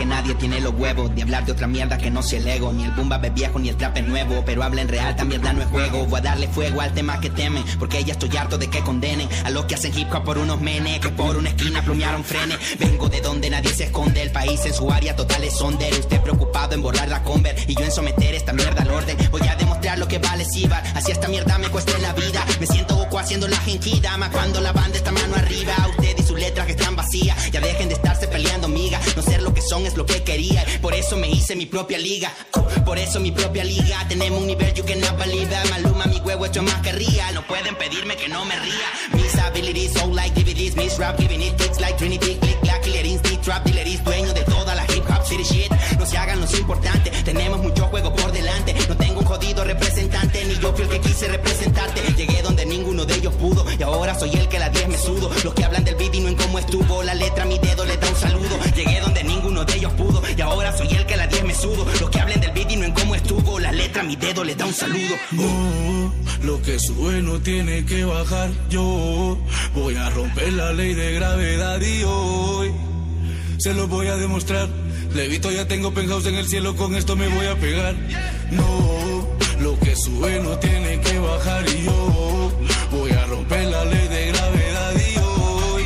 que nadie tiene los huevos de hablar de otra mierda que no sea el ego. Ni el boom es viejo ni el trap es nuevo. Pero habla en real, esta mierda no es juego. Voy a darle fuego al tema que temen. Porque ya estoy harto de que condenen a los que hacen hip hop por unos menes. Que por una esquina plumearon frenes. Vengo de donde nadie se esconde. El país en su área total es sonder. Usted preocupado en borrar la conver. Y yo en someter esta mierda al orden. Voy a demostrar lo que vale Sibar. Así esta mierda me cueste la vida. Me siento Goku haciendo la. Más cuando la banda está mano arriba. Usted y sus letras que están vacías. Ya dejen de estarse peleando, miga. No ser es lo que quería. Por eso me hice mi propia liga. Uh, Por eso mi propia liga. Tenemos un nivel you cannot believe. it. Maluma, mi huevo hecho más que ría. No pueden pedirme que no me ría. Mis abilities, so like DVDs. Mis rap, giving it kicks like Trinity. Click, clack, killer instinct, trap, dealeries. Dueño de toda la hip hop city shit. No se hagan los importantes. Tenemos mucho juego por delante. No tengo un jodido representante. Ni yo fui el que quise representarte. Llegué donde ninguno de ellos pudo. Y ahora soy el que la 10 me sudo. Los que hablan del sudo. Los que hablen del beat y no en cómo estuvo. La letra, mi dedo le da un saludo. No, lo que sube no tiene que bajar. Yo voy a romper la ley de gravedad y hoy se lo voy a demostrar. Levito ya tengo penthouse en el cielo, con esto me voy a pegar. No, lo que sube no tiene que bajar y yo voy a romper la ley de gravedad y hoy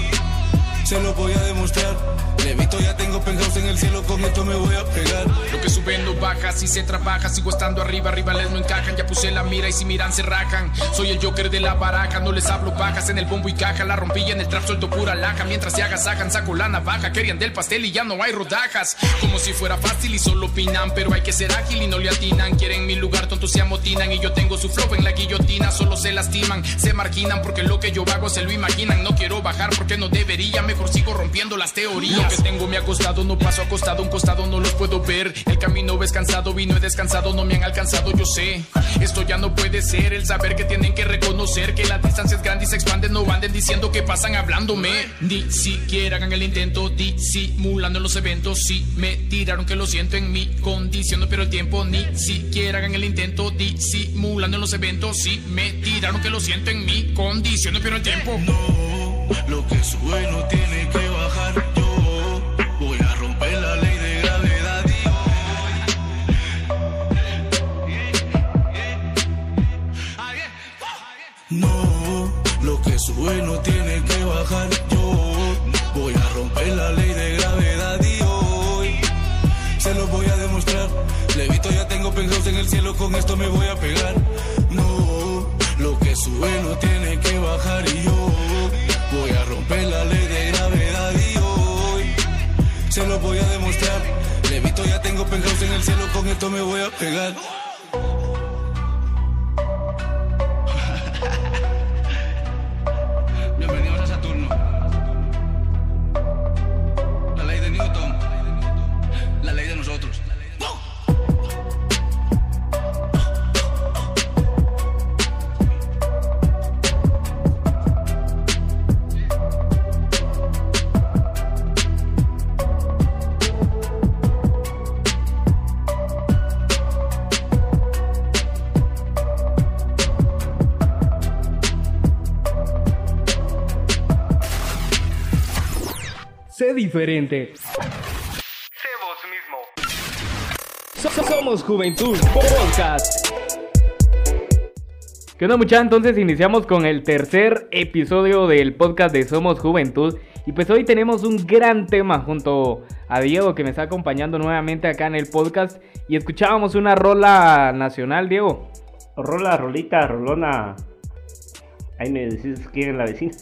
se lo voy a demostrar. Levito ya tengo penthouse en el cielo, con esto me voy a pegar. Lo que sube no baja, si se trabaja, sigo estando arriba, rivales no encajan, ya puse la mira y si miran se rajan. Soy el Joker de la baraja, no les hablo bajas en el bombo y caja, la rompilla en el trap suelto pura laja, mientras se agasajan saco la navaja, querían del pastel y ya no hay rodajas. Como si fuera fácil y solo opinan, pero hay que ser ágil y no le atinan. Quieren mi lugar, y yo tengo su flow en la guillotina, solo se lastiman, se marquinan porque lo que yo hago se lo imaginan. No quiero bajar porque no debería, mejor sigo rompiendo las teorías. Lo que tengo me ha costado, no paso acostado, un costado no los puedo ver. El camino ves cansado, vino he descansado, no me han alcanzado, yo sé. Esto ya no puede ser, el saber que tienen que reconocer que la distancia es grande y se expande, no anden diciendo que pasan hablándome. Ni siquiera hagan el intento, disimulando los eventos. Si me tiraron que lo siento en mi condición, pero el tiempo. Ni siquiera hagan el intento, disimulando en los eventos. Si me tiraron que lo siento en mi condición, no pero el tiempo. No, lo que sube no tiene que bajar. Yo voy a romper la ley de gravedad. No, lo que sube no tiene que bajar. Yo voy a romper la ley en el cielo, con esto me voy a pegar. No, lo que sube no tiene que bajar y yo voy a romper la ley de gravedad y hoy se lo voy a demostrar. Levito ya tengo penthouse en el cielo, con esto me voy a pegar. Diferente. Sé vos mismo. So- Somos Juventud Podcast. ¿Qué onda muchachos? Entonces iniciamos con el tercer episodio del podcast de Somos Juventud. Y pues hoy tenemos un gran tema junto a Diego que me está acompañando nuevamente acá en el podcast. Y escuchábamos una rola nacional, Diego. Rola, rolita, rolona. Ahí me decís quién es la vecina.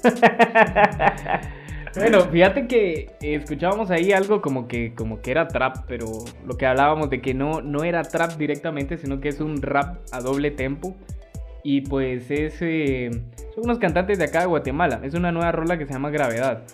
Bueno, fíjate que escuchábamos ahí algo como que, como que era trap, pero lo que hablábamos de que no, no era trap directamente, sino que es un rap a doble tempo. Y pues es, eh, Son unos cantantes de acá de Guatemala. Es una nueva rola que se llama Gravedad.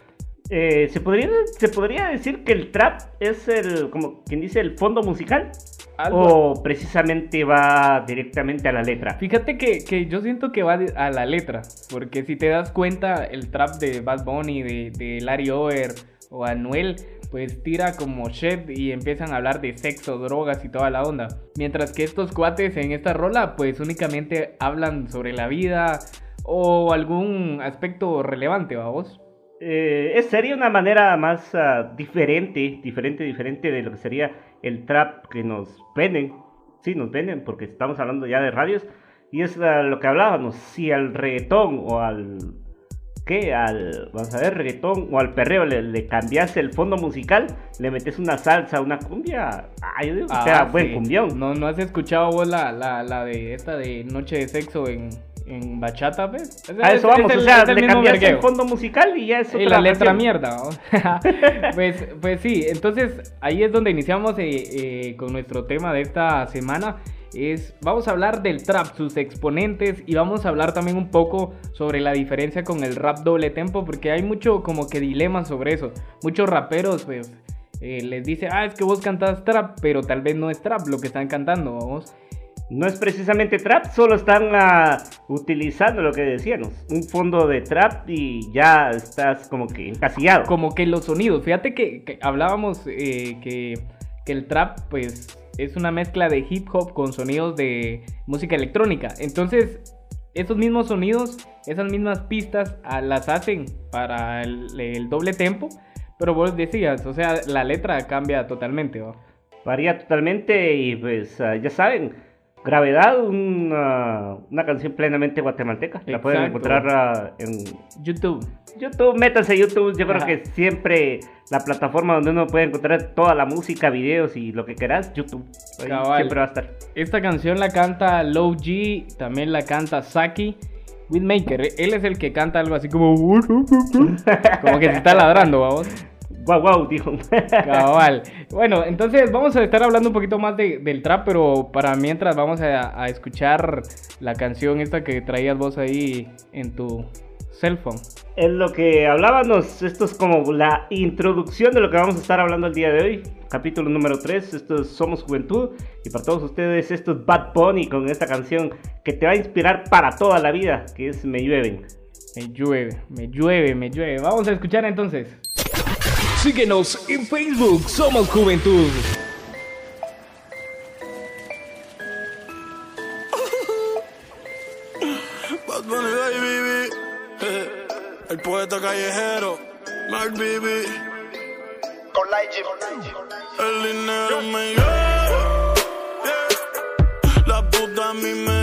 Eh, ¿se, podría, ¿Se podría decir que el trap es el, como quien dice, el fondo musical? Algo- ¿O precisamente va directamente a la letra? Fíjate que, que yo siento que va a la letra, porque si te das cuenta, el trap de Bad Bunny, de, de Larry Over o Anuel, pues tira como shit y empiezan a hablar de sexo, drogas y toda la onda. Mientras que estos cuates en esta rola, pues únicamente hablan sobre la vida o algún aspecto relevante, vamos. Eh, es sería una manera más ah, diferente, diferente, diferente de lo que sería el trap que nos venden. Sí, nos venden porque estamos hablando ya de radios. Y es ah, lo que hablábamos, si al reggaetón o al... ¿Qué? Al, vamos a ver, reggaetón o al perreo le, le cambias el fondo musical, le metes una salsa, una cumbia, ah, yo digo que sea buen cumbión. ¿No, ¿No has escuchado vos la, la, la de esta de Noche de Sexo en, en bachata, ves? Es- A es- eso vamos, el- o sea, es el le mismo cambias el vergueo. fondo musical y ya es Y otra la letra canción. mierda. ¿no? pues, pues sí, entonces ahí es donde iniciamos eh, eh, con nuestro tema de esta semana. Es, vamos a hablar del trap, sus exponentes y vamos a hablar también un poco sobre la diferencia con el rap doble tempo porque hay mucho como que dilema sobre eso. Muchos raperos pues eh, les dice, ah, es que vos cantás trap, pero tal vez no es trap lo que están cantando, vamos. No es precisamente trap, solo están ah, utilizando lo que decíamos, un fondo de trap y ya estás como que encasillado. como que los sonidos. Fíjate que, que hablábamos eh, que, que el trap, pues, es una mezcla de hip hop con sonidos de música electrónica. Entonces, esos mismos sonidos, esas mismas pistas, ah, las hacen para el, el doble tempo. Pero vos decías, o sea, la letra cambia totalmente, ¿va? Varía totalmente y pues ah, ya saben, Gravedad, una, una canción plenamente guatemalteca. La pueden encontrar ah, en YouTube. YouTube, métanse a YouTube, yo creo que siempre la plataforma donde uno puede encontrar toda la música, videos y lo que quieras, YouTube. Ahí siempre va a estar. Esta canción la canta Low G, también la canta Saki. Beatmaker, él es el que canta algo así como. Como que se está ladrando, vamos. Wow, wow, dijo. Cabal. Bueno, entonces vamos a estar hablando un poquito más de- del trap, pero para mientras vamos a, a escuchar la canción esta que traías vos ahí en tu cell phone. Es lo que hablábamos, esto es como la introducción de lo que vamos a estar hablando el día de hoy. Capítulo número 3, esto es Somos Juventud. Y para todos ustedes, esto es Bad Bunny con esta canción que te va a inspirar para toda la vida, que es Me Llueven. Me llueve, me llueve, me llueve. Vamos a escuchar entonces. Síguenos en Facebook, Somos Juventud. Bad Bunny, baby. El poeta callejero, Mark Bibi. El dinero me yeah. La puta a mí me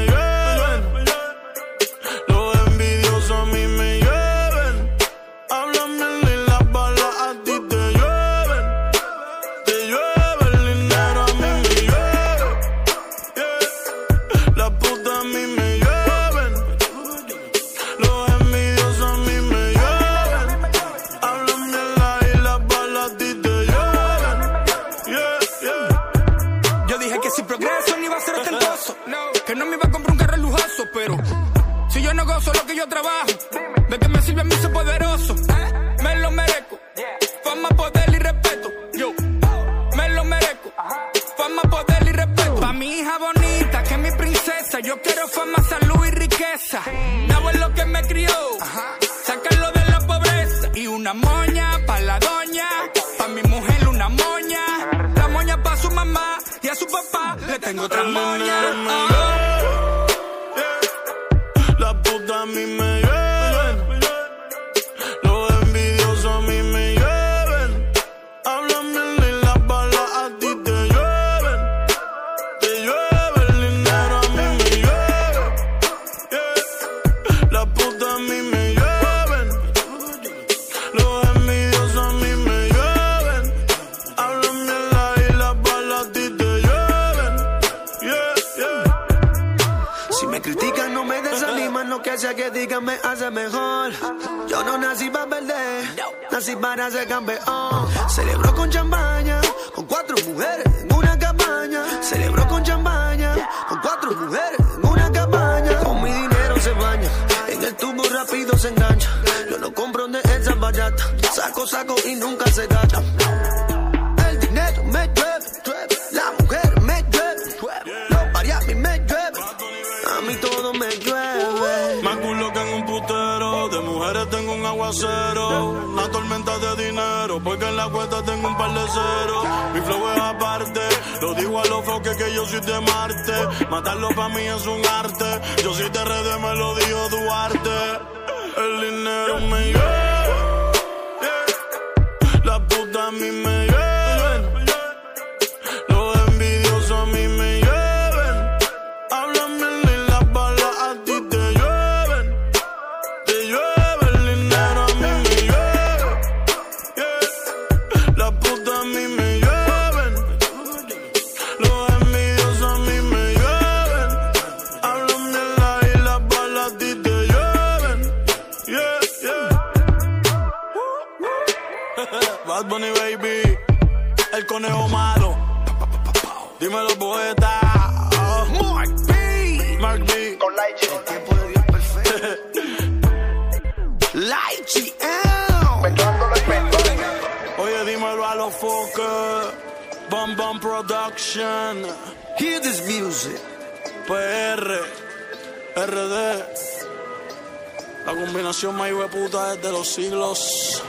siglos.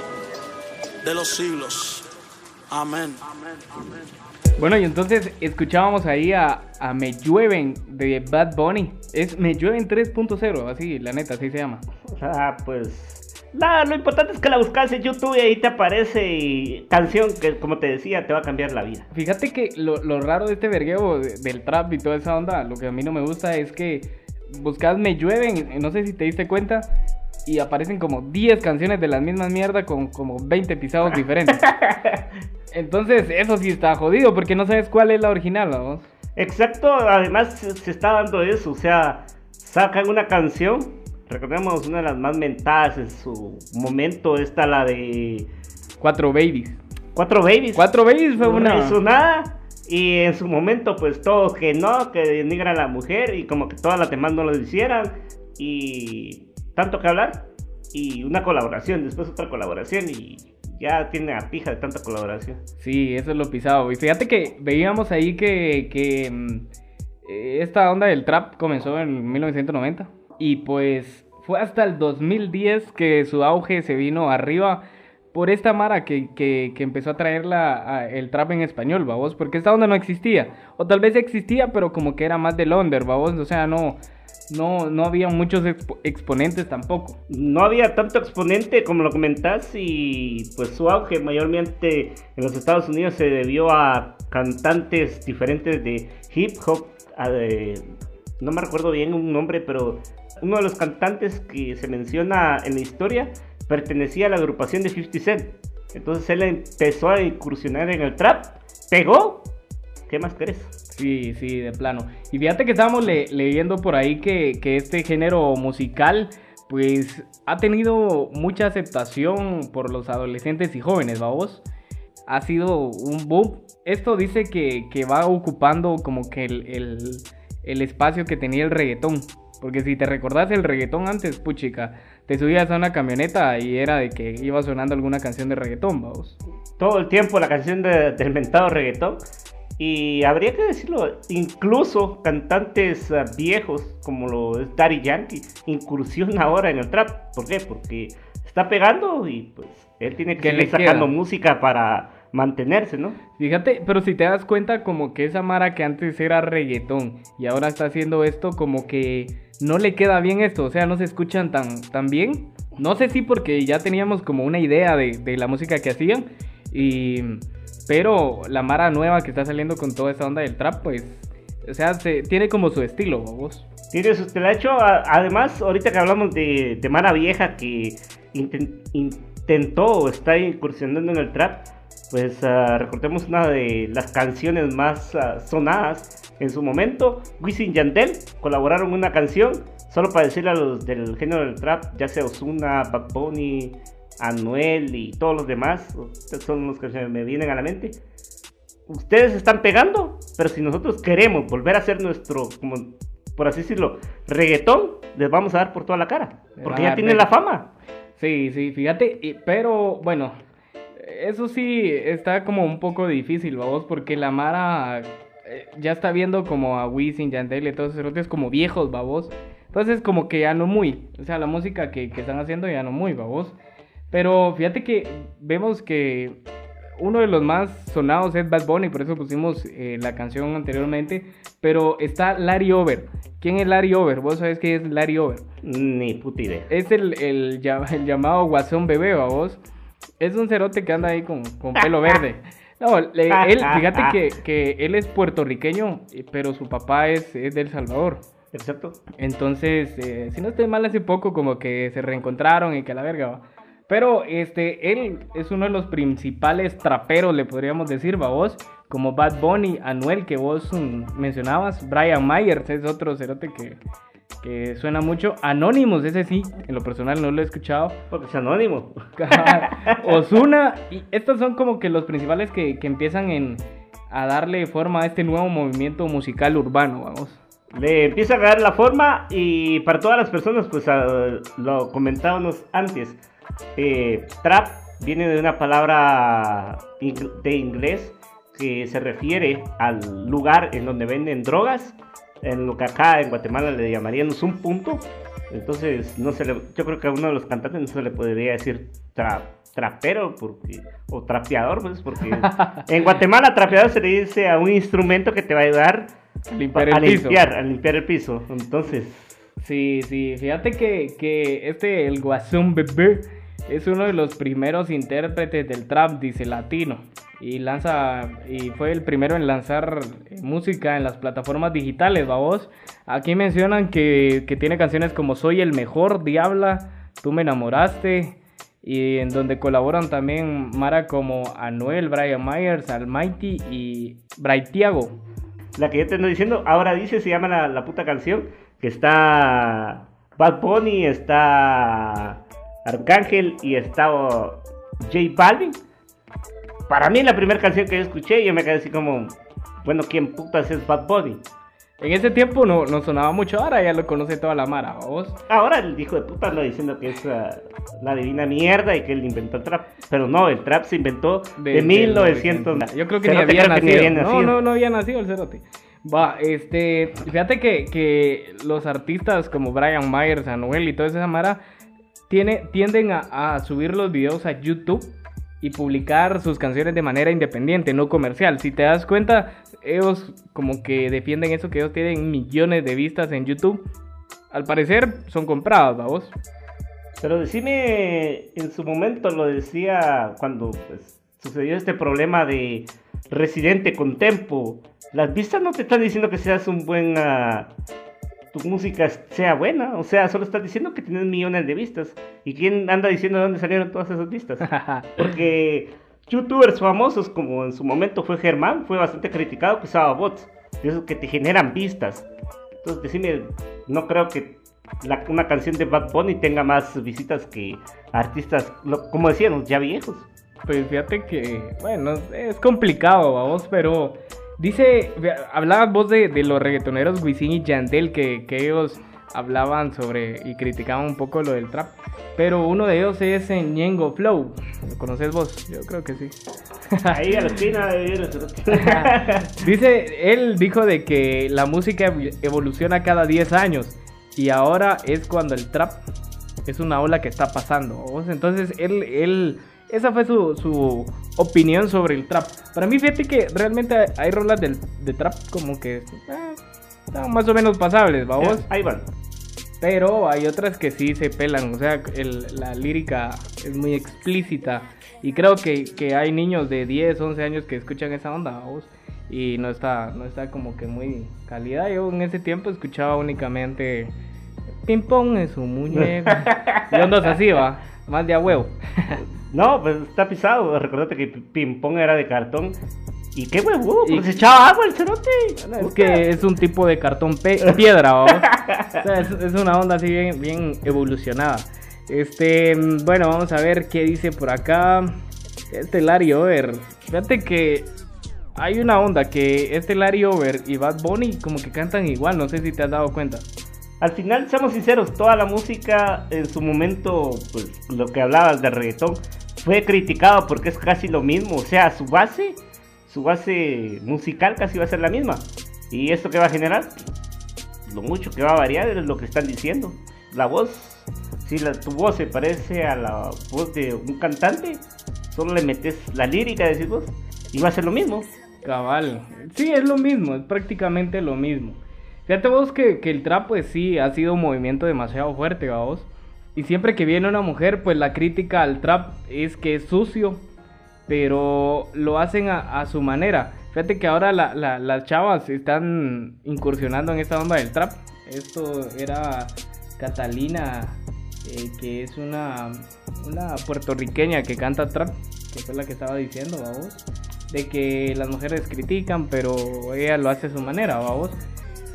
De los siglos. Amén. Bueno, y entonces escuchábamos ahí a, a Me Llueven de Bad Bunny. Es Me Llueven 3.0, así, la neta, así se llama. Ah, pues. Nada, lo importante es que la buscas en YouTube y ahí te aparece y canción que, como te decía, te va a cambiar la vida. Fíjate que lo, lo raro de este vergueo de- del trap y toda esa onda, lo que a mí no me gusta es que buscas Me Llueven, no sé si te diste cuenta, y aparecen como 10 canciones de la misma mierda con como 20 pisados diferentes. Entonces, eso sí está jodido porque no sabes cuál es la original, vamos. Exacto, además se, está dando eso, o sea, sacan una canción, recordemos una de las más mentadas en su momento, esta la de Cuatro Babies. Cuatro Babies. Cuatro Babies fue no una... hizo nada. Y en su momento, pues todos que no, que denigran a la mujer y como que todas las demás no lo hicieran. Y tanto que hablar. Y una colaboración, después otra colaboración y ya tiene a pija de tanta colaboración. Sí, eso es lo pisado. Y fíjate que veíamos ahí que, que mm, eh, esta onda del trap comenzó en 1990. Y pues fue hasta el 2010 que su auge se vino arriba por esta mara que, que- que empezó a traer la, a- el trap en español, babos. Porque esta onda no existía. O tal vez existía, pero como que era más del under, babos. O sea, no, no, no había muchos expo- exponentes tampoco. No había tanto exponente como lo comentás y pues su auge mayormente en los Estados Unidos se debió a cantantes diferentes de hip hop. no me recuerdo bien un nombre, pero uno de los cantantes que se menciona en la historia pertenecía a la agrupación de 50 Cent. Entonces él empezó a incursionar en el trap, pegó. ¿Qué más querés? Sí, sí, de plano. Y fíjate que estábamos le- leyendo por ahí que, que este género musical, pues, ha tenido mucha aceptación por los adolescentes y jóvenes, vamos. Ha sido un boom. Esto dice que, que va ocupando como que el, el- el espacio que tenía el reggaetón. Porque si te recordás el reggaetón antes, puchica, te subías a una camioneta y era de que iba sonando alguna canción de reggaetón, vamos. todo el tiempo la canción de- del mentado reggaetón. Y habría que decirlo, incluso cantantes ah, viejos como lo es Daddy Yankee incursiona ahora en el trap. ¿Por qué? Porque está pegando y pues él tiene que ¿Qué seguir sacando música para mantenerse, ¿no? Fíjate, pero si te das cuenta como que esa Mara que antes era reggaetón y ahora está haciendo esto como que no le queda bien esto, o sea, no se escuchan tan, tan bien. No sé si porque ya teníamos como una idea de, de la música que hacían, y, pero la Mara nueva que está saliendo con toda esta onda del trap, pues, o sea, se, tiene como su estilo, vos. Tiene su a- además, ahorita que hablamos de, Mara Vieja que inten- intentó o está incursionando en el trap, pues ah, recordemos una de las canciones más ah, sonadas en su momento. Wisin Yandel colaboraron una canción, solo para decirle a los del género del trap, ya sea Ozuna, Bad Bunny, Anuel y todos los demás, son los que se me vienen a la mente ustedes están pegando, pero si nosotros queremos volver a hacer nuestro, como por así decirlo, reggaetón, les vamos a dar por toda la cara. Porque ya tienen la fama. Sí, sí, fíjate, y- pero bueno, eso sí está como un poco difícil, vamos, porque la Mara eh, ya está viendo como a Wisin, Yandel y todos esos cerotes como viejos, babos. Entonces como que ya no muy, o sea, la música que, que están haciendo ya no muy, babos. Pero fíjate que vemos que uno de los más sonados es Bad Bunny, por eso pusimos eh, la canción anteriormente. Pero está Larry Over. ¿Quién es Larry Over? ¿Vos sabés qué es Larry Over? Ni puta idea. Es el, el, el llamado Guasón Bebé, ¿a vos? Es un cerote que anda ahí con, con pelo verde. No, le- él, fíjate que, que él es puertorriqueño, pero su papá es, es de El Salvador. Exacto. Entonces, eh, si no estoy mal, hace poco como que se reencontraron y que la verga va. Pero este, él es uno de los principales traperos, le podríamos decir, va vos. Como Bad Bunny, Anuel, que vos mm, mencionabas. Brian Myers es otro cerote que, que suena mucho. Anonymous, ese sí, en lo personal no lo he escuchado. Porque es anónimo. Osuna, y estos son como que los principales que, que empiezan en, a darle forma a este nuevo movimiento musical urbano, vamos. Le empieza a dar la forma y para todas las personas, pues ah, lo comentábamos antes, eh, trap viene de una palabra de inglés que se refiere al lugar en donde venden drogas, en lo que acá en Guatemala le llamaríamos un punto. Entonces, no se le, yo creo que a uno de los cantantes no se le podría decir tra- trapero porque, o trapeador, pues, porque en Guatemala trapeador se le dice a un instrumento que te va a ayudar Limpiar a limpiar, a limpiar el piso. Entonces, Sí, sí, fíjate que, que este, el Guasón Bebé, es uno de los primeros intérpretes del trap, dice latino. Y lanza, y fue el primero en lanzar música en las plataformas digitales, vos. Aquí mencionan que, que tiene canciones como Soy el mejor, Diabla, Tú me enamoraste. Y en donde colaboran también Mara como Anuel, Brian Myers, Almighty y Braithiago. la que yo te ando diciendo, ahora dice, se llama la, la puta canción, que está Bad Bunny, está Arcángel y está J Balvin. Para mí la primera canción que yo escuché, yo me quedé así como, bueno, ¿quién putas es Bad Bunny? En ese tiempo no, no sonaba mucho, ahora ya lo conoce toda la Mara, vos. Ahora el hijo de puta anda diciendo que es ah, la divina mierda y que él inventó el trap. Pero no, el trap se inventó de, 1900. Yo creo que ni había, que nacido. No, no, no había nacido el cerote. Va, este, fíjate que, que los artistas como Brian Myers, Anuel y toda esa mara tiene, tienden a, subir los videos a YouTube y publicar sus canciones de manera independiente, no comercial. Si te das cuenta, ellos como que defienden eso, que ellos tienen millones de vistas en YouTube. Al parecer son comprados, vamos. Pero decime, en su momento lo decía cuando pues, sucedió este problema de Residente con Tempo. Las vistas no te están diciendo que seas un buen... ah, tu música sea buena. O sea, solo estás diciendo que tienes millones de vistas. ¿Y quién anda diciendo de dónde salieron todas esas vistas? Porque youtubers famosos como en su momento fue Germán, fue bastante criticado que usaba bots. De esos que te generan vistas. Entonces decime, no creo que la- una canción de Bad Bunny tenga más visitas que artistas, lo- como decíamos, ya viejos. Pues fíjate que, bueno, es complicado, vamos, pero dice, hablabas vos de, de los reggaetoneros Wisin y Yandel, que, que ellos hablaban sobre y criticaban un poco lo del trap, pero uno de ellos es en Ñengo Flow, ¿lo conoces vos? Yo creo que sí. Ahí a la esquina de Dice, él dijo de que la música ev- evoluciona cada 10 años y ahora es cuando el trap es una ola que está pasando. ¿vos? Entonces, él, él, esa fue su, su opinión sobre el trap. Para mí, fíjate que realmente hay- rolas del, de trap como que eh, están más o menos pasables, vamos. Ahí van. Pero hay otras que sí se pelan, o sea, el- la lírica es muy explícita. Y creo que, que hay niños de 10, 11 años que escuchan esa onda, vamos. Y no está, no está como que muy calidad. Yo en ese tiempo escuchaba únicamente ping pong en su muñeco. y ondas así, va, más de a huevo. No, pues está pisado. Recordate que Ping Pong era de cartón. Y qué huevudo, pues echaba agua el cerote. Es que es un tipo de cartón piedra. O sea, es, es una onda así bien, bien evolucionada. Este, mm, bueno, vamos a ver qué dice por acá. Este Larry Over. Fíjate que hay una onda que este Larry Over y Bad Bunny como que cantan igual, no sé si te has dado cuenta. Al final, seamos sinceros, toda la música en su momento, pues lo que hablabas de reggaetón, fue criticado porque es casi lo mismo. O sea, su base, su base musical casi va a ser la misma. ¿Y esto qué va a generar? Lo mucho que va a variar es lo que están diciendo. La voz, si la, tu voz se parece a la voz de un cantante, solo le metes la lírica, decís vos, y va a ser lo mismo. Cabal. Sí, es lo mismo, es prácticamente lo mismo. Fíjate vos que, que el trap, pues sí, ha sido un movimiento demasiado fuerte, vos. Y siempre que viene una mujer, pues la crítica al trap es que es sucio, pero lo hacen a, su manera. Fíjate que ahora la- las chavas están incursionando en esta onda del trap. Esto era Catalina, eh, que es una, una puertorriqueña que canta trap, que fue la que estaba diciendo, vamos, de que las mujeres critican, pero ella lo hace a su manera, vamos.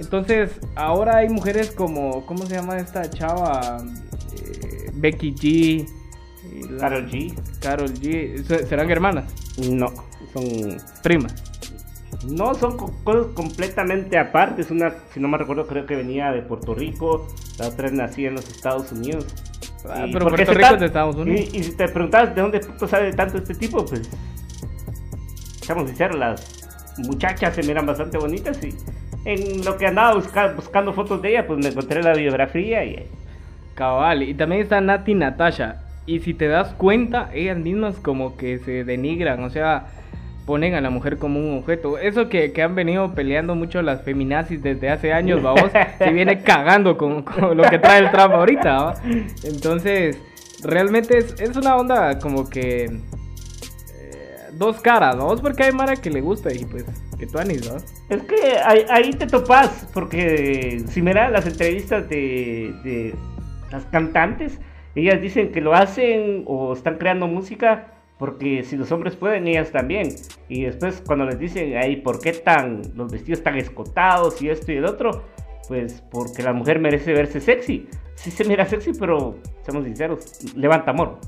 Entonces, ahora hay mujeres como, ¿cómo se llama esta chava? Eh, Becky G. Karol G. Karol G. ¿Se- ¿Serán hermanas? No, son Primas. No, son co- cosas completamente aparte. Es una, si no me recuerdo, creo que venía de Puerto Rico. La otra es nacida en los Estados Unidos. Ah, pero Puerto Rico es de Estados Unidos. Y, y si te preguntabas de dónde puto sabe tanto este tipo, pues. Seamos sinceros, las muchachas se miran bastante bonitas. Y en lo que andaba busca- buscando fotos de ella, pues me encontré la biografía. Y Cabal. Y también está Nati Natasha. Y si te das cuenta, ellas mismas como que se denigran. O sea, ponen a la mujer como un objeto. Eso que, que han venido peleando mucho las feminazis desde hace años, vamos, se viene cagando con, con lo que trae el trap ahorita, ¿va? Entonces, realmente es, es una onda como que... eh, dos caras, vamos, porque hay Mara que le gusta y pues que tú anis, ¿no? Es que ahí, ahí te topas, porque si miras las entrevistas de, de las cantantes, ellas dicen que lo hacen o están creando música porque si los hombres pueden, ellas también. Y después cuando les dicen, ay, ¿por qué tan los vestidos tan escotados y esto y el otro? Pues porque la mujer merece verse sexy. Sí se mira sexy, pero seamos sinceros, levanta amor.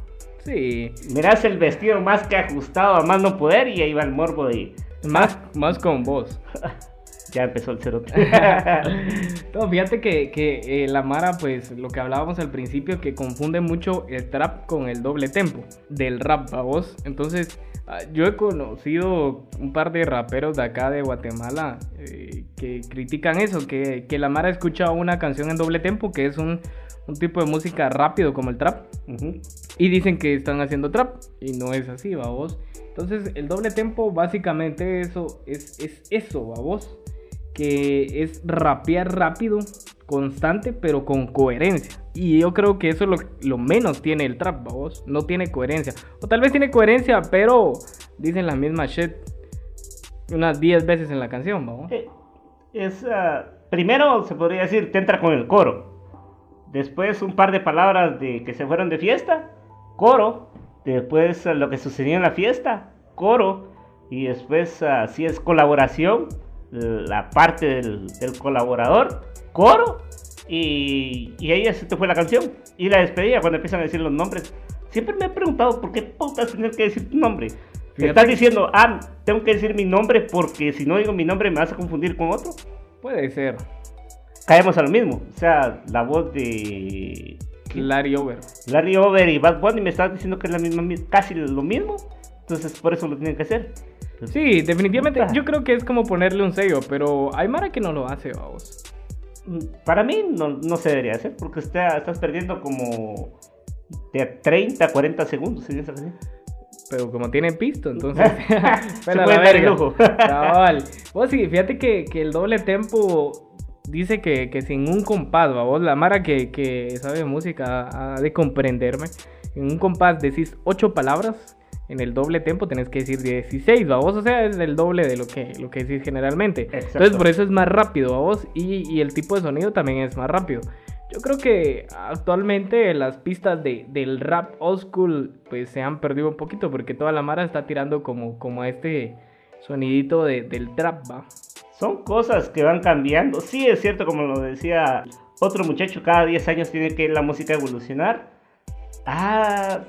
Sí, Miras el vestido más que ajustado a más no poder y ahí va el morbo de... más, más con vos. Ya empezó el cerote. No, fíjate que, que eh, la Mara, pues lo que hablábamos al principio, que confunde mucho el trap con el doble tempo del rap, vos. Entonces, ah, yo he conocido un par de raperos de acá de Guatemala eh, que critican eso, que, que la Mara escucha una canción en doble tempo, que es un, un tipo de música rápido como el trap, y dicen que están haciendo trap, y no es así, vos. Entonces, el doble tempo básicamente eso es, es eso, vos que es rapear rápido, constante, pero con coherencia. Y yo creo que eso es lo, lo menos tiene el trap, vos. No tiene coherencia. O tal vez tiene coherencia, pero dicen la misma shit unas 10 veces en la canción, vamos. Eh, Es, ah, primero se podría decir, te entra con el coro. Después un par de palabras de que se fueron de fiesta, coro. Después ah, lo que sucedió en la fiesta, coro. Y después, ah, si es colaboración, la parte del, del colaborador, coro. Y, y ahí te fue la canción. Y la despedida cuando empiezan a decir los nombres. Siempre me he preguntado por qué putas tener que decir tu nombre. Te Fíjate estás diciendo, ah, tengo que decir mi nombre porque si no digo mi nombre me vas a confundir con otro. Puede ser. Caemos a lo mismo. O sea, la voz de Larry Over. Larry Over y Bad Bunny me estás diciendo que es la misma, mi- casi lo mismo. Entonces por eso lo tienen que hacer. Sí, definitivamente. Puta. Yo creo que es como ponerle un sello, pero hay Mara que no lo hace, vamos. Mm, Para mí no, no se debería hacer porque está- estás perdiendo como de 30 a 40 segundos en esa canción. Pero como tiene pisto, entonces. Se puede la dar el lujo. Cabal. Vos sí, fíjate que, que el doble tempo dice que, que sin un compás, vos, la Mara que, que sabe música ha de comprenderme. En un compás decís ocho palabras. En el doble tempo tenés que decir 16, vos, o sea, es el doble de lo que, lo que decís generalmente. Exacto. Entonces, por eso es más rápido, vos, y, y el tipo de sonido también es más rápido. Yo creo que actualmente las pistas de, del rap old school pues se han perdido un poquito porque toda la mara está tirando como, como a este sonidito de- del trap, va. Son cosas que van cambiando. Sí, es cierto, como lo decía otro muchacho, cada 10 años tiene que la música evolucionar. Ah,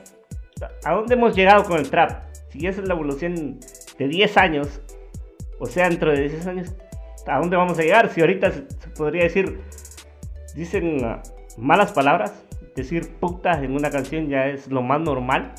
¿a dónde hemos llegado con el trap? Si esa es la evolución de 10 años, O sea, dentro de 10 años, ¿a dónde vamos a llegar? Si ahorita se, podría decir, dicen ah, malas palabras, decir puta en una canción ya es lo más normal.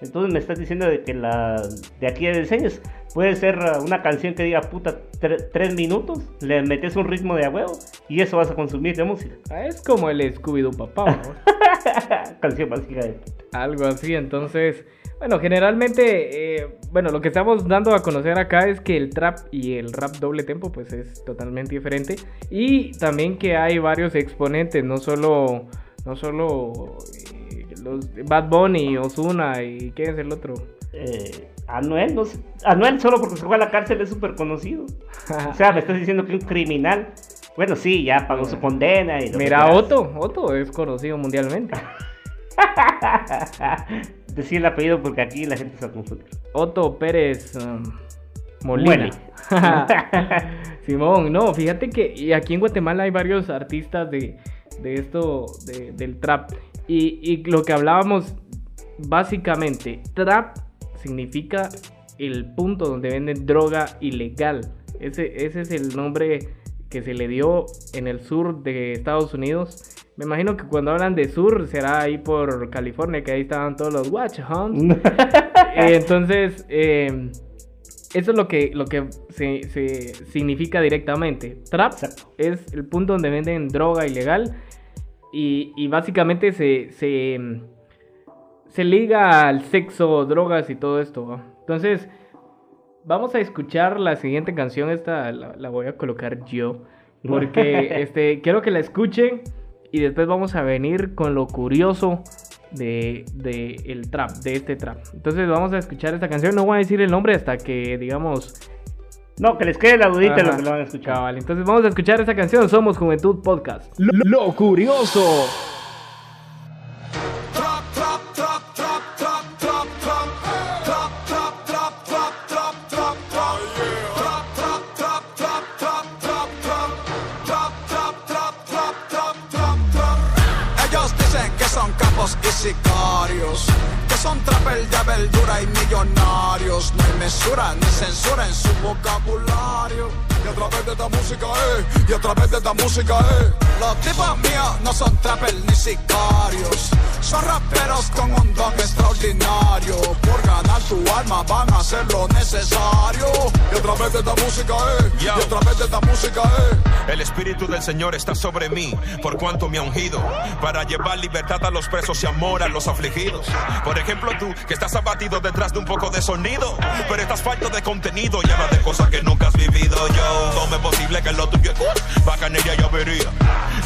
Entonces me estás diciendo de que la de aquí a 10 años puede ser ah, una canción que diga puta 3 minutos, le metes un ritmo de a huevo y eso vas a consumir de música. Ah, Es como el Scooby-Doo papá, ¿no? canción básica de Algo así, entonces, bueno, generalmente, eh, bueno, lo que estamos dando a conocer acá es que el trap y el rap doble tempo, pues es totalmente diferente. Y también que hay varios exponentes, no solo, no solo eh, los Bad Bunny, Ozuna y ¿quién es el otro? eh, Anuel, no sé, Anuel solo porque se fue a la cárcel es súper conocido. O sea, me estás diciendo que un criminal, bueno, sí, ya pagó su condena. Y Mira. Otto, Otto es conocido mundialmente. Decir el apellido porque aquí la gente se confunde. Otto Pérez um, Molina. Simón, no, fíjate que y aquí en Guatemala hay varios artistas de, de esto, de- del trap. Y, y lo que hablábamos, básicamente, trap significa el punto donde venden droga ilegal. Ese, ese es el nombre que se le dio en el sur de Estados Unidos. Me imagino que cuando hablan de sur será ahí por California, que ahí estaban todos los watch hounds. Eh, entonces, eh, eso es lo que, lo que se, se significa directamente. Trap Exacto. es el punto donde venden droga ilegal y, y básicamente se, se, se liga al sexo, drogas y todo esto. ¿va? Entonces, vamos a escuchar la siguiente canción. Esta la, la voy a colocar yo. Porque este, quiero que la escuchen y después vamos a venir con lo curioso de, de el trap, de este trap. Entonces vamos a escuchar esta canción. No voy a decir el nombre hasta que, digamos, No, que les quede la dudita lo que lo van a escuchar. cabal. Entonces vamos a escuchar esta canción. Somos Juventud Podcast. Lo, lo curioso. Que son trapel de verdura y millonarios. No hay mesura ni censura en su vocabulario. Y a través de esta música, eh, y a través de esta música, eh. Los tipos míos no son trapel ni sicarios. Son raperos con un don extraordinario. Por ganar tu alma van a hacer lo necesario. Y a través de esta música, eh, y a través de esta música, eh. El Espíritu del Señor está sobre mí, por cuanto me ha ungido, para llevar libertad a los presos y amor a los afligidos. Por ejemplo, tú, que estás abatido detrás de un poco de sonido, pero estás falto de contenido y hablas de cosas que nunca has vivido. Yo, ¿cómo es posible que lo tuyo es bacanería y avería?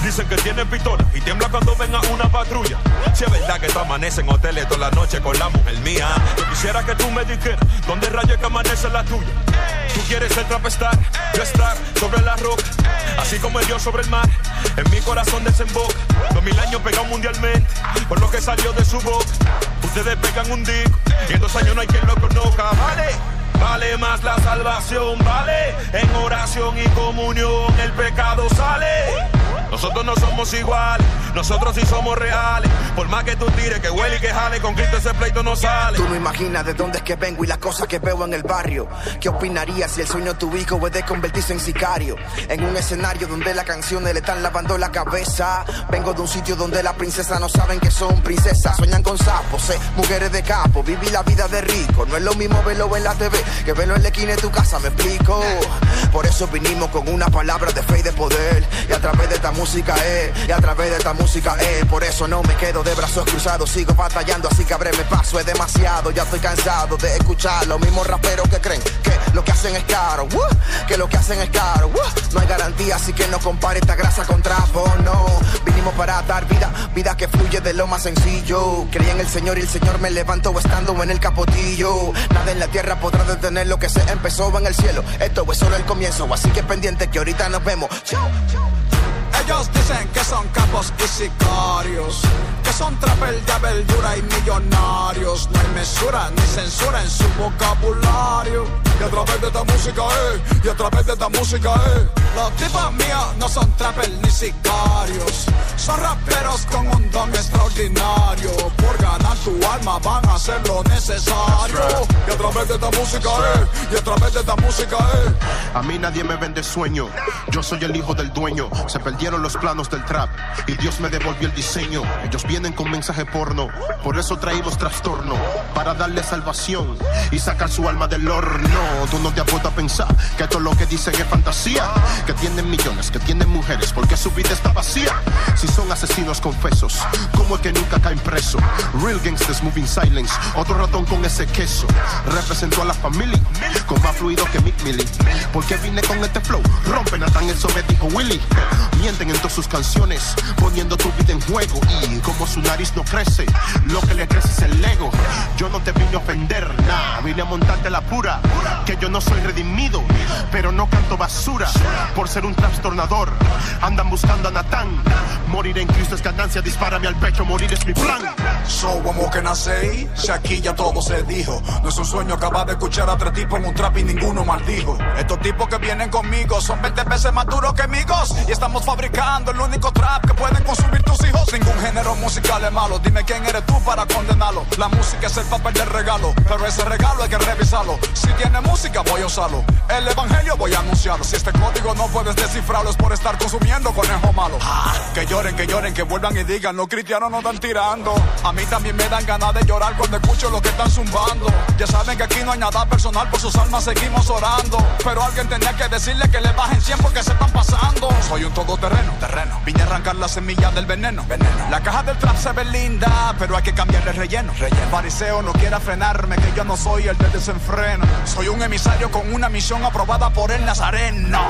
Dicen que tienen pistola y tiembla cuando venga una patrulla. Si verdad que tú amaneces en hoteles toda la noche con la mujer mía, yo quisiera que tú me dijeras dónde rayos que amanece la tuya. Tú quieres ser trapestar, yo estar sobre la roca, así como el Dios sobre el mar. En mi corazón desemboca, dos mil años pegado mundialmente, por lo que salió de su boca. Ustedes pegan un disco, y en dos años no hay quien lo conozca, vale. Vale más la salvación, vale. En oración y comunión el pecado sale. Nosotros no somos iguales, nosotros sí somos reales. Por más que tú tires, que huele y que jale, con Cristo ese pleito no sale. Tú no imaginas de dónde es que vengo y las cosas que veo en el barrio. ¿Qué opinarías si el sueño de tu hijo es de convertirse en sicario? En un escenario donde las canciones le están lavando la cabeza. Vengo de un sitio donde las princesas no saben que son princesas. Sueñan con sapos, eh, mujeres de capo. Viví la vida de rico. No es lo mismo verlo en la TV que verlo en la esquina de tu casa, me explico. Por eso vinimos con una palabra de fe y de poder. Y a través de esta música, eh, y a través de esta música, eh. Por eso no me quedo de brazos cruzados. Sigo batallando, así que abreme paso. Es demasiado, ya estoy cansado de escuchar los mismos raperos que creen que lo que hacen es caro. uh, que lo que hacen es caro. uh. no hay garantía, así que no compare esta grasa con trapo, no. Vinimos para dar vida, vida que fluye de lo más sencillo. Creí en el Señor y el Señor me levantó estando en el capotillo. Nada en la tierra podrá detener lo que se empezó en el cielo. Esto es solo el comienzo, así que pendiente que ahorita nos vemos. Chau, chau. Ellos dicen que son capos y sicarios, que son trapel de verdura y millonarios. No hay mesura ni censura en su vocabulario. Y a través de esta música, eh, y a través de esta música, eh. Los tipos míos no son trapel ni sicarios, son raperos con un don extraordinario. Por ganar tu alma van a hacer lo necesario. Y a través de esta música, eh, y a través de esta música, eh. A mí nadie me vende sueño. Yo soy el hijo del dueño. Se perdieron los planos del trap y Dios me devolvió el diseño. Ellos vienen con mensaje porno, por eso traímos trastorno para darle salvación y sacar su alma del horno. Tú no te has a pensar que todo lo que dicen es fantasía, que tienen millones, que tienen mujeres, porque su vida está vacía. Si son asesinos confesos, ¿cómo es que nunca caen preso? Real gangsters moving silence, otro ratón con ese queso. Representó a la familia con más fluido que Mick Millie. Porque vine con este flow, rompen Nathan, eso me dijo Willy. Mienten en todas sus canciones, poniendo tu vida en juego. Y como su nariz no crece, lo que le crece es el ego. Yo no te vine a ofender, nah, vine a montarte la pura. Que yo no soy redimido, pero no canto basura. Por ser un trastornador, andan buscando a Natán. Morir en Cristo es ganancia, dispárame al pecho, morir es mi plan. So, como que nací, si aquí ya todo se dijo. No es un sueño acabar de escuchar a tres tipos en un trap y ninguno maldijo. Estos tipos que vienen conmigo son 20 veces más duros que amigos. Y estamos fabricando el único trap que pueden consumir tus hijos. Ningún género musical es malo. Dime quién eres tú para condenarlo. La música es el papel del regalo, pero ese regalo hay que revisarlo. Si tiene música, voy a usarlo. El evangelio voy a anunciarlo. Si este código no puedes descifrarlo, es por estar consumiendo conejo malo. Que lloren, que lloren, que vuelvan y digan, los cristianos no están tirando. A mí también me dan ganas de llorar cuando escucho lo que están zumbando. Ya saben que aquí no hay nada personal, por sus almas seguimos orando. Pero alguien tenía que decirle que le bajen 100 porque se están pasando. Soy un todoterreno, terreno. Vine a arrancar la semilla del veneno, veneno. La caja del trap se ve linda, pero hay que cambiarle relleno, relleno. Fariseo no quiera frenarme, que yo no soy el de desenfreno. Soy un emisario con una misión aprobada por el Nazareno.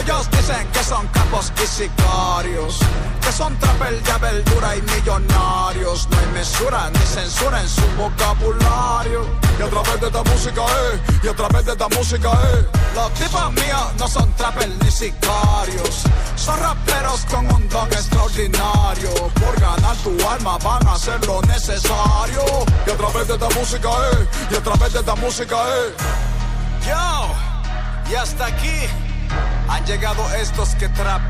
Ellos dicen que son capos y sicarios, son trapel de verdura y millonarios. No hay mesura ni censura en su vocabulario. Y a través de esta música, eh, y a través de esta música, eh. Los tipos míos no son trapel ni sicarios, son raperos con un don extraordinario. Por ganar tu alma van a hacer lo necesario. Y a través de esta música, eh, y a través de esta música, eh. Yo, y hasta aquí han llegado estos que trap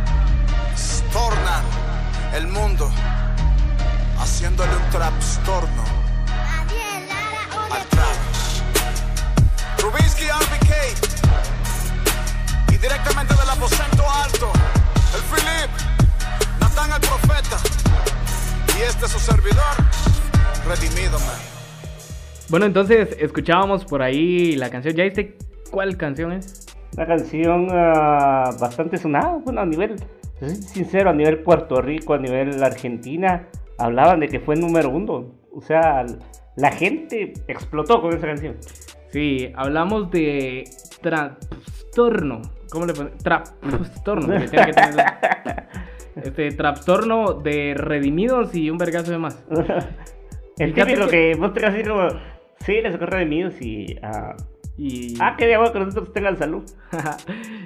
tornan el mundo haciéndole un trapstorno al trap. Rubinsky RBK y directamente del aposento alto, el Philip, Natán el profeta y este su servidor, redimido man. Bueno, entonces escuchábamos por ahí la canción. ¿Ya viste cuál canción es? Una canción ah, bastante sonada, bueno, a nivel, soy sincero, a nivel Puerto Rico, a nivel Argentina, hablaban de que fue número uno. O sea, la gente explotó con esa canción. Sí, hablamos de trastorno. ¿Cómo le ponen? Trastorno. Este, trastorno de redimidos y un vergazo de más. El típico que- que vos te así como, sí, les ocurre míos y... ah, Y... ah, que de agua que nosotros tengan salud.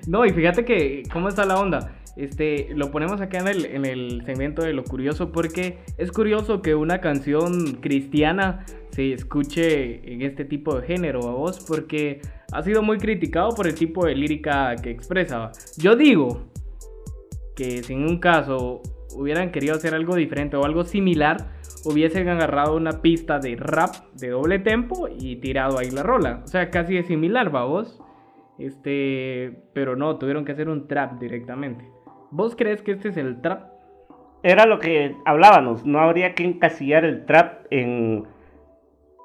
no, y fíjate que, ¿cómo está la onda? Este, lo ponemos acá en el, en el segmento de lo curioso porque es curioso que una canción cristiana se escuche en este tipo de género a porque ha sido muy criticado por el tipo de lírica que expresa. Yo digo que si en un caso hubieran querido hacer algo diferente o algo similar, hubiesen agarrado una pista de rap de doble tempo y tirado ahí la rola. O sea, casi es similar, va vos. Este, pero no, tuvieron que hacer un trap directamente. ¿Vos crees que este es el trap? Era lo que hablábamos, no habría que encasillar el trap en...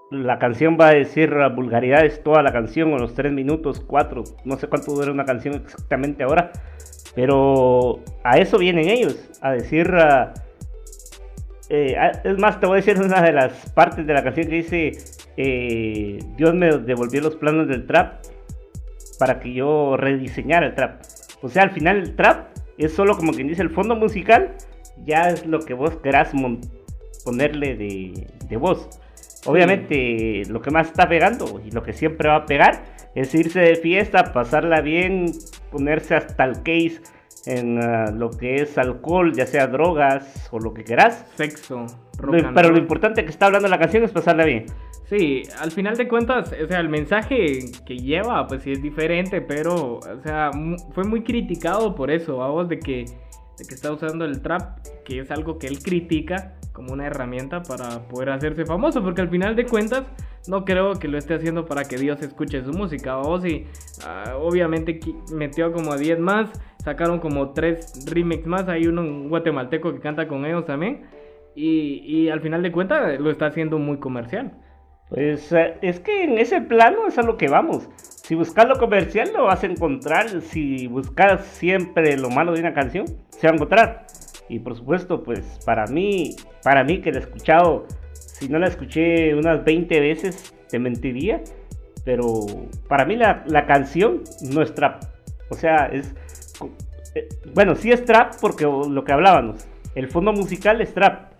La canción va a decir vulgaridades toda la canción, o los 3 minutos, 4, no sé cuánto dura una canción exactamente ahora, pero a eso vienen ellos, a decir... ah, eh, ah, es más, te voy a decir una de las partes de la canción que dice, eh, Dios me devolvió los planos del trap para que yo rediseñara el trap. O sea, al final el trap es solo como quien dice el fondo musical, ya es lo que vos querás ponerle de, de voz. Obviamente lo que más está pegando y lo que siempre va a pegar es irse de fiesta, pasarla bien, ponerse hasta el case en ah, lo que es alcohol, ya sea drogas o lo que quieras. Sexo. Lo- pero lo importante que está hablando la canción es pasarla bien. Sí, al final de cuentas, o sea, el mensaje que lleva, pues sí es diferente, pero, o sea, fue muy criticado por eso, vamos, de que, de que está usando el trap, que es algo que él critica como una herramienta para poder hacerse famoso, porque al final de cuentas, no creo que lo esté haciendo para que Dios escuche su música, vamos, y ah, obviamente metió como a 10 más, sacaron como 3 remix más, hay uno un guatemalteco que canta con ellos también, y, al final de cuentas lo está haciendo muy comercial. Pues eh, es que en ese plano es a lo que vamos. Si buscas lo comercial lo vas a encontrar. Si buscas siempre lo malo de una canción, se va a encontrar. Y por supuesto, pues para mí, para mí que la he escuchado, si no la escuché unas 20 veces, te mentiría. Pero para mí la, la canción no es trap. O sea, es... eh, Bueno, sí es trap porque lo que hablábamos. El fondo musical es trap.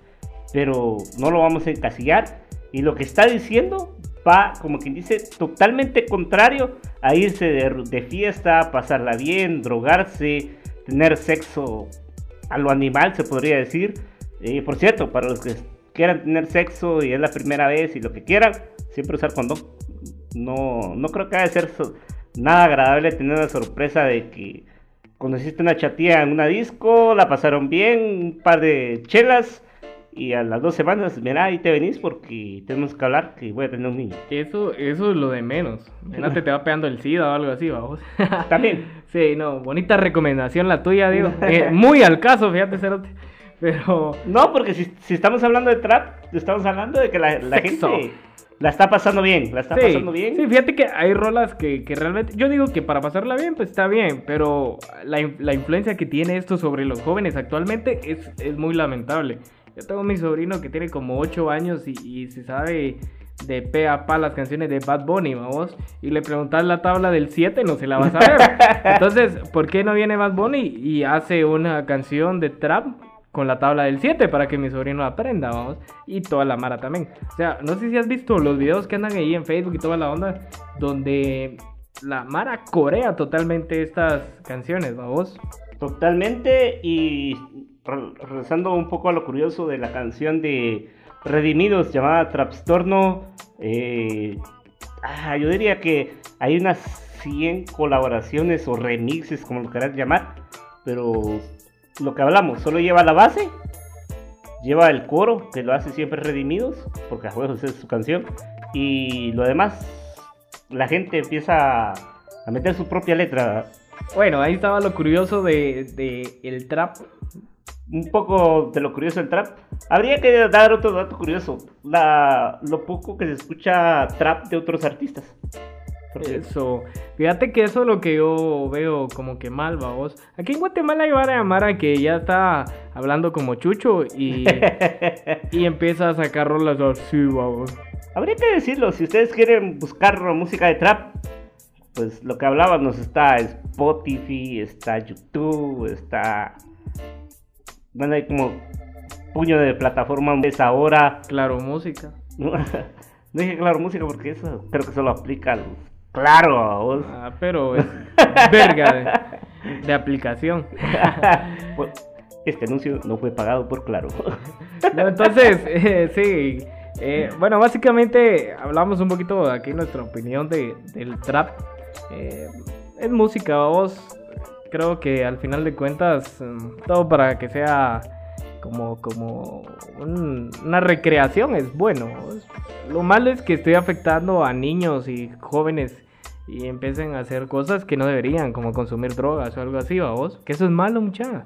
Pero no lo vamos a encasillar. Y lo que está diciendo va, como quien dice, totalmente contrario a irse de, de fiesta, pasarla bien, drogarse, tener sexo a lo animal, se podría decir. Eh, por cierto, para los que quieran tener sexo y es la primera vez y lo que quieran, siempre usar condón. No, no creo que vaya a ser nada agradable tener la sorpresa de que conociste una chatía en una disco, la pasaron bien, un par de chelas y a las dos semanas, mira, ahí te venís porque tenemos que hablar que voy a tener un niño. Eso, eso es lo de menos. Imagínate, te va pegando el SIDA o algo así, vamos. También. Sí, no, bonita recomendación la tuya, digo. Eh, muy al caso, fíjate, Cerote. Pero. No, porque si, si estamos hablando de trap, estamos hablando de que la, gente la está pasando bien, la está sí, pasando bien. sí, fíjate que hay rolas que, que realmente. Yo digo que para pasarla bien, pues está bien. Pero la, la influencia que tiene esto sobre los jóvenes actualmente es, es muy lamentable. Yo tengo a mi sobrino que tiene como 8 años y, y se sabe de pe a pa las canciones de Bad Bunny, vamos. Y le preguntas la tabla del 7, no se la vas a ver. Entonces, ¿por qué no viene Bad Bunny y hace una canción de trap con la tabla del 7 para que mi sobrino aprenda, vamos? Y toda la mara también. O sea, no sé si has visto los videos que andan ahí en Facebook y toda la onda, donde la mara corea totalmente estas canciones, vamos. Totalmente. Y regresando un poco a lo curioso de la canción de Redimidos llamada Trapstorno, eh, ah, yo diría que hay unas 100 colaboraciones o remixes, como lo quieras llamar, pero lo que hablamos, solo lleva la base, lleva el coro, que lo hace siempre Redimidos, porque a juegos es su canción, y lo demás, la gente empieza a meter su propia letra. Bueno, ahí estaba lo curioso de el trap. Un poco de lo curioso del trap. Habría que dar otro dato curioso. La, lo poco que se escucha trap de otros artistas. Porque- Eso, fíjate que eso es lo que yo veo como que mal, vamos. Aquí en Guatemala hay varias Mara que ya está hablando como chucho y, y empieza a sacar rolas así, vamos. Habría que decirlo, si ustedes quieren buscar música de trap, pues lo que hablábamos está Spotify, está YouTube, está... Bueno, hay como puño de plataforma es ahora. Claro, música. No dije claro música porque eso creo que solo aplica a los... Claro, a vos. Ah, pero es verga de, de aplicación. Pues, Este anuncio no fue pagado por Claro. No, entonces, eh, sí. eh, bueno, básicamente hablamos un poquito aquí nuestra opinión de, del trap. Eh, es música, vos. Creo que al final de cuentas, mm, todo para que sea como, como un- una recreación es bueno. Lo malo es que esté afectando a niños y jóvenes y empiecen a hacer cosas que no deberían, como consumir drogas o algo así, vos. Que eso es malo, muchacha.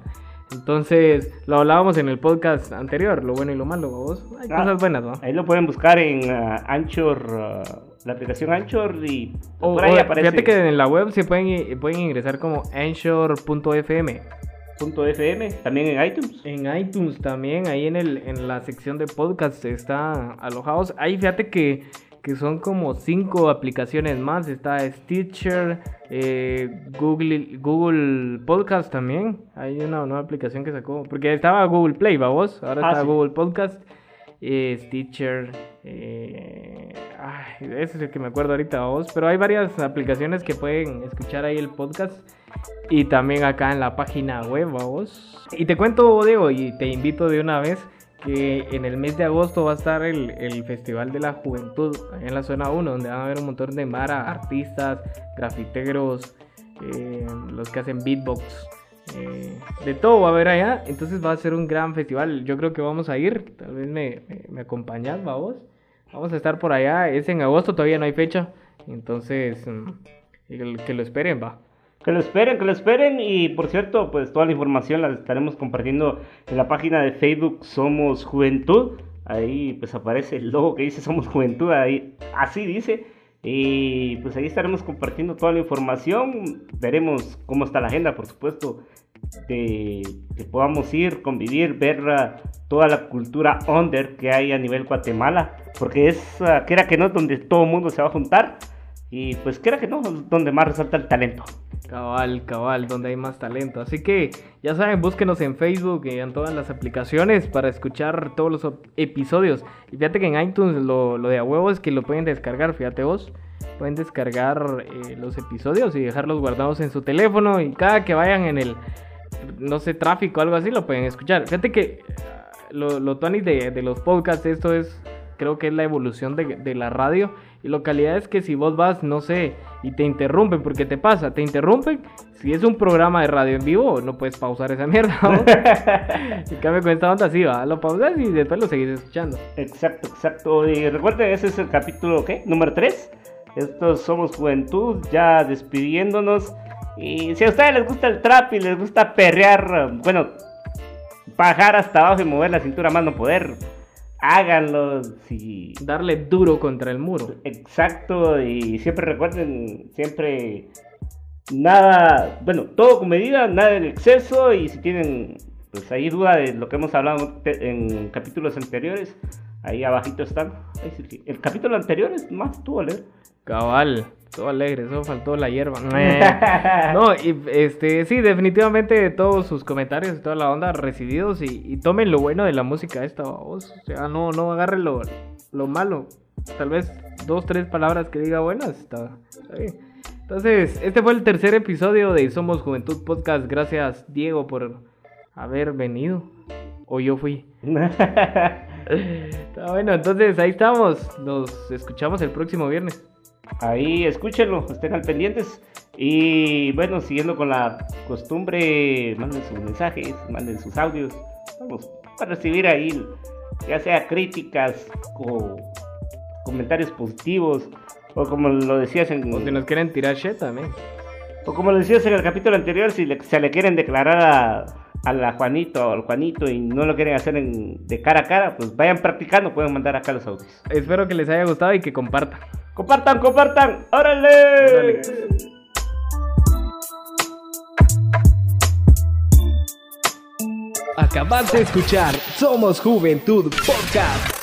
Entonces, lo hablábamos en el podcast anterior, lo bueno y lo malo, vos. Hay Ah, cosas buenas, ¿no? Ahí lo pueden buscar en ah, Anchor, ah, la aplicación Anchor y O- por ahí o aparece Fíjate que en la web se pueden, i- pueden ingresar como anchor.fm. .fm, también en iTunes. En iTunes también, ahí en, el, en la sección de podcast está alojados. Ahí fíjate que, que son como cinco aplicaciones más. Está Stitcher, eh, Google, Google Podcast también. Hay una nueva aplicación que sacó. Porque estaba Google Play, ¿va vos? Ahora Ah, está sí. Google Podcast. eh, Stitcher, eh, ese es el que me acuerdo ahorita, ¿va vos. Pero hay varias aplicaciones que pueden escuchar ahí el podcast. y también acá en la página web, vamos. Y te cuento, Diego, y te invito de una vez que en el mes de agosto va a estar el, el Festival de la Juventud en la zona 1, donde van a haber un montón de mara, artistas, grafiteros, eh, los que hacen beatbox. eh, de todo va a haber allá, entonces va a ser un gran festival. Yo creo que vamos a ir, tal vez me, me, me acompañas, vamos. Vamos a estar por allá, es en agosto, todavía no hay fecha, entonces mm, que lo esperen, va. Que lo esperen, que lo esperen. Y por cierto, pues toda la información la estaremos compartiendo en la página de Facebook Somos Juventud. Ahí pues aparece el logo que dice Somos Juventud, ahí así dice. Y pues ahí estaremos compartiendo toda la información. Veremos cómo está la agenda, por supuesto, de que podamos ir, convivir, ver ah, toda la cultura under que hay a nivel Guatemala. Porque es, ah, quiera que no, donde todo el mundo se va a juntar. Y pues quiera que no, donde más resalta el talento. Cabal, cabal, donde hay más talento. Así que ya saben, búsquenos en Facebook y en todas las aplicaciones para escuchar todos los episodios. Y fíjate que en iTunes lo, lo de a huevo es que lo pueden descargar, fíjate vos. Pueden descargar eh, los episodios y dejarlos guardados en su teléfono y cada que vayan en el, no sé, tráfico o algo así, lo pueden escuchar. Fíjate que ah, lo, lo Tony de, de los podcasts, esto es, creo que es la evolución de, de la radio. Y localidad es que si vos vas, no sé, y te interrumpen, porque te pasa, te interrumpen. Si es un programa de radio en vivo, no puedes pausar esa mierda. en cambio, con esta onda sí va, lo pausas y después lo seguís escuchando. Exacto, exacto. Y recuerden, ese es el capítulo, ¿qué? Número 3. Estos somos Juventud, ya despidiéndonos. Y si a ustedes les gusta el trap y les gusta perrear, bueno, bajar hasta abajo y mover la cintura más no poder, háganlo. Darle duro contra el muro. Exacto, y siempre recuerden, siempre nada, bueno, todo con medida, nada en exceso. Y si tienen, pues ahí duda de lo que hemos hablado en capítulos anteriores, ahí abajito están. El capítulo anterior es más tú leer. Cabal, todo alegre, solo faltó la hierba. No, y este, sí, definitivamente todos sus comentarios y toda la onda recibidos y, y tomen lo bueno de la música esta, vos. O sea, no, no agarren lo, lo malo. Tal vez dos, tres palabras que diga buenas, está, está bien. Entonces, este fue el tercer episodio de Somos Juventud Podcast. Gracias, Diego, por haber venido. O yo fui. Está bueno, entonces ahí estamos. Nos escuchamos el próximo viernes. Ahí escúchenlo, estén al pendientes. Y bueno, siguiendo con la costumbre, manden sus mensajes, manden sus audios. Vamos a recibir ahí, ya sea críticas o comentarios positivos. O como lo decías en. O si nos quieren tirar shit también. O como lo decías en el capítulo anterior, si le- se le quieren declarar a, a la Juanito o al Juanito y no lo quieren hacer en- de cara a cara, pues vayan practicando, pueden mandar acá los audios. Espero que les haya gustado y que compartan. Compartan, compartan. ¡Órale! Órale. Acabas de escuchar Somos Juventud Podcast.